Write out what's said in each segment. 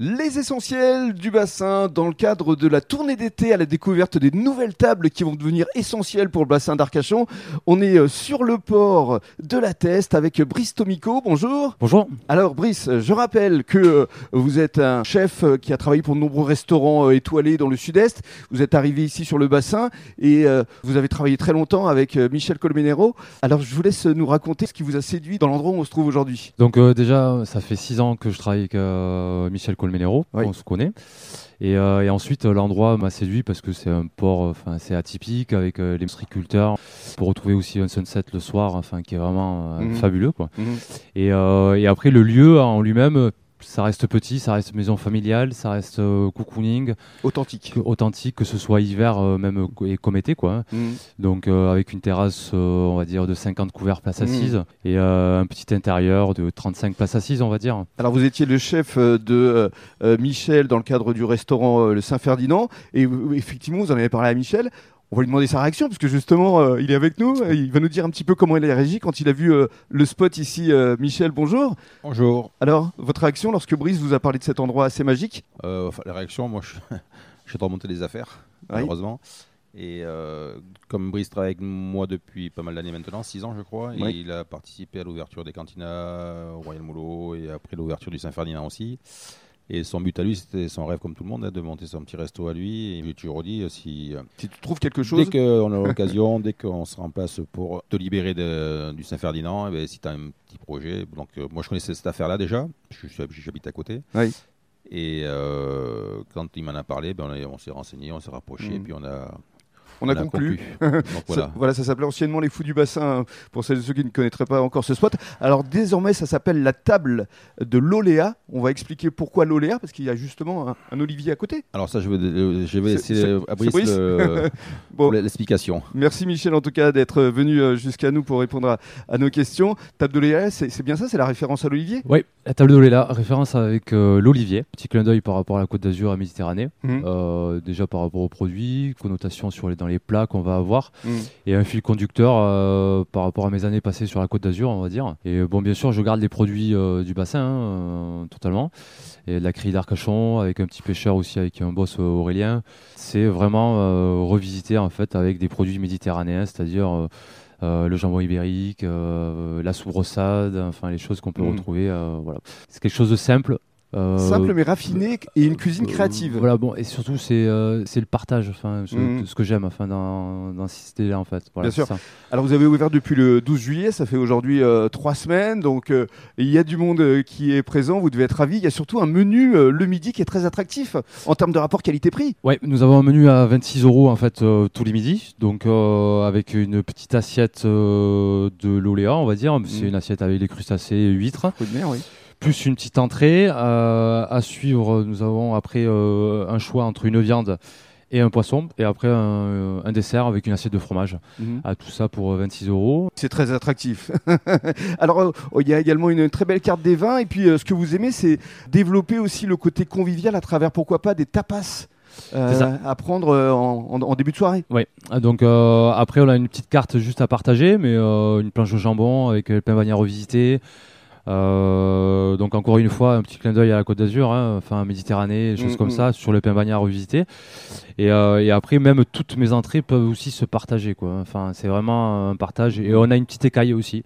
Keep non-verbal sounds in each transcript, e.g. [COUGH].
Les essentiels du bassin dans le cadre de la tournée d'été à la découverte des nouvelles tables qui vont devenir essentielles pour le bassin d'Arcachon. On est euh, sur le port de la Teste avec Brice Tomico. Bonjour. Bonjour. Alors Brice, je rappelle que euh, vous êtes un chef euh, qui a travaillé pour de nombreux restaurants étoilés dans le sud-est. Vous êtes arrivé ici sur le bassin et vous avez travaillé très longtemps avec Michel Colmenero. Alors je vous laisse nous raconter ce qui vous a séduit dans l'endroit où on se trouve aujourd'hui. Donc déjà, ça fait six ans que je travaille avec Michel Colmenero, on se connaît. Et, euh, ensuite, l'endroit m'a séduit parce que c'est un port enfin, assez atypique avec euh, les striculteurs. Pour retrouver aussi un sunset le soir, enfin, qui est vraiment euh, mhm. fabuleux. Quoi. Mhm. Et, et, après, le lieu en lui-même ça reste petit, ça reste maison familiale, ça reste euh, cocooning. Authentique. authentique, que ce soit hiver, euh, même et comme été, quoi. Hein. Mhm. Donc, euh, avec une terrasse, on va dire, de 50 couverts places mhm. assises et un petit intérieur de 35 places assises, on va dire. Alors, vous étiez le chef de Michel dans le cadre du restaurant Le Saint-Ferdinand et effectivement, vous en avez parlé à Michel. On va lui demander sa réaction parce que justement, euh, il est avec nous. Il va nous dire un petit peu comment il a réagi quand il a vu euh, le spot ici. Euh, Michel, bonjour. Bonjour. Alors, votre réaction lorsque Brice vous a parlé de cet endroit assez magique? La réaction, moi, je, [LAUGHS] je de remonter les affaires, malheureusement. Et comme Brice travaille avec moi depuis pas mal d'années maintenant, 6 ans je crois, et il a participé à l'ouverture des cantinas au Royal Moulot et après l'ouverture du Saint-Ferdinand aussi. Et son but à lui, c'était son rêve comme tout le monde, hein, de monter son petit resto à lui. Et je toujours dit, euh, si, euh, si tu trouves quelque chose... Dès qu'on a l'occasion, [LAUGHS] dès qu'on se remplace pour te libérer du Saint-Ferdinand, eh ben, si tu as un petit projet... Donc euh, moi, je connaissais cette affaire-là déjà, j'habite à côté. Oui. Et quand il m'en a parlé, ben, on, s'est renseigné, on s'est rapproché, mmh. puis on a, on a conclu. [LAUGHS] voilà. ça, s'appelait anciennement les Fous du Bassin, pour celles et ceux qui ne connaîtraient pas encore ce spot. Alors désormais, ça s'appelle la table de l'Oléa. On va expliquer pourquoi l'Oléa, parce qu'il y a justement un, olivier à côté. Alors ça, je vais, je vais laisser à Brice [LAUGHS] l'explication. Merci Michel, en tout cas, d'être venu euh, jusqu'à nous pour répondre à, nos questions. Table de l'Oléa, c'est bien ça C'est la référence à l'olivier? Oui, la table de l'Oléa, référence avec euh, l'olivier. Petit clin d'œil par rapport à la Côte d'Azur à Méditerranée. Mmh. Euh, déjà par rapport aux produits, connotation sur les, dans les plats qu'on va avoir mm. et un fil conducteur euh, par rapport à mes années passées sur la Côte d'Azur, on va dire. Et bon, bien sûr, je garde les produits du bassin hein, totalement et de la crie d'Arcachon avec un petit pêcheur aussi avec un boss Aurélien. C'est vraiment revisiter en fait avec des produits méditerranéens, c'est-à-dire le jambon ibérique, la soubrossade, enfin les choses qu'on peut mm. retrouver. voilà. C'est quelque chose de simple, euh, Simple mais raffiné et une cuisine créative. Voilà, bon, et surtout c'est euh, c'est le partage, enfin, mhm. ce que j'aime, enfin, ce là en fait. Bien sûr. Alors vous avez ouvert depuis le 12 juillet, ça fait aujourd'hui euh, trois semaines, donc il y a du monde qui est présent, vous devez être ravis. Il y a surtout un menu le midi qui est très attractif en termes de rapport qualité-prix. Oui, nous avons un menu à 26 euros en fait tous les midis, donc avec une petite assiette de l'oléa, on va dire. C'est mhm. une assiette avec les crustacés, huîtres. De mer, oui plus une petite entrée. Euh, à suivre, nous avons après euh, un choix entre une viande et un poisson, et après un, dessert avec une assiette de fromage. Mhm. À tout ça pour 26 euros. C'est très attractif. [LAUGHS] Alors, euh, il y a également une très belle carte des vins, et puis ce que vous aimez, c'est développer aussi le côté convivial à travers, pourquoi pas, des tapas. à prendre en, début de soirée. Oui, donc après on a une petite carte juste à partager, mais une planche au jambon avec le pain bagnard revisité, euh, donc encore une fois, un petit clin d'œil à la Côte d'Azur, hein, enfin Méditerranée, choses mm, comme mm. ça, sur le pain bagnard revisité. Et, euh, et, après, même toutes mes entrées peuvent aussi se partager, quoi. Enfin, c'est vraiment un partage. Et on a une petite écaille aussi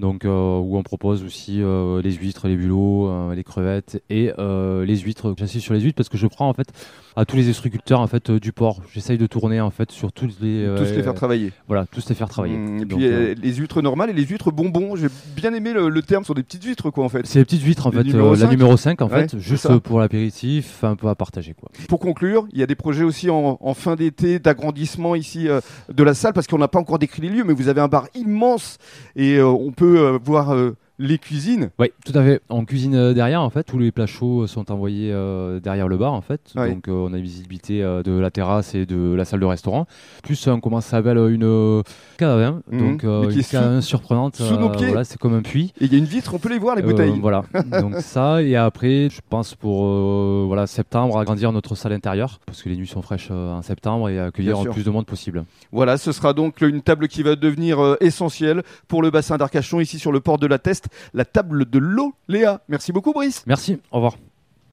donc euh, où on propose aussi euh, les huîtres, les bulots, euh, les crevettes et les huîtres. J'insiste sur les huîtres parce que je prends en fait à tous les estriculteurs en fait du port. J'essaye de tourner en fait sur tous les tous les faire travailler. Voilà, tous les faire travailler. Mmh, et puis les huîtres normales et les huîtres bonbons. J'ai bien aimé le, terme sur des petites huîtres quoi en fait. C'est les petites huîtres en fait, la numéro 5 en fait, juste pour l'apéritif, un peu à partager quoi. Pour conclure, il y a des projets aussi en, en fin d'été d'agrandissement ici de la salle parce qu'on n'a pas encore décrit les lieux, mais vous avez un bar immense et on peut euh, voir euh, les cuisines. Oui, tout à fait. On cuisine euh, derrière, en fait. Tous les plats chauds sont envoyés derrière le bar, en fait. Donc, on a une visibilité de la terrasse et de la salle de restaurant. Plus, on commence à s'appelle une cave mhm. donc une cave surprenante. Sous nos pieds. Voilà, c'est comme un puits. Et il y a une vitre, on peut les voir, les bouteilles. voilà. [LAUGHS] donc ça, et après, je pense pour voilà septembre, agrandir notre salle intérieure, parce que les nuits sont fraîches en septembre et accueillir le plus de monde possible. Voilà, ce sera donc une table qui va devenir essentielle pour le bassin d'Arcachon, ici sur le port de la Teste, la table de l'eau. Léa, merci beaucoup Brice. Merci, au revoir.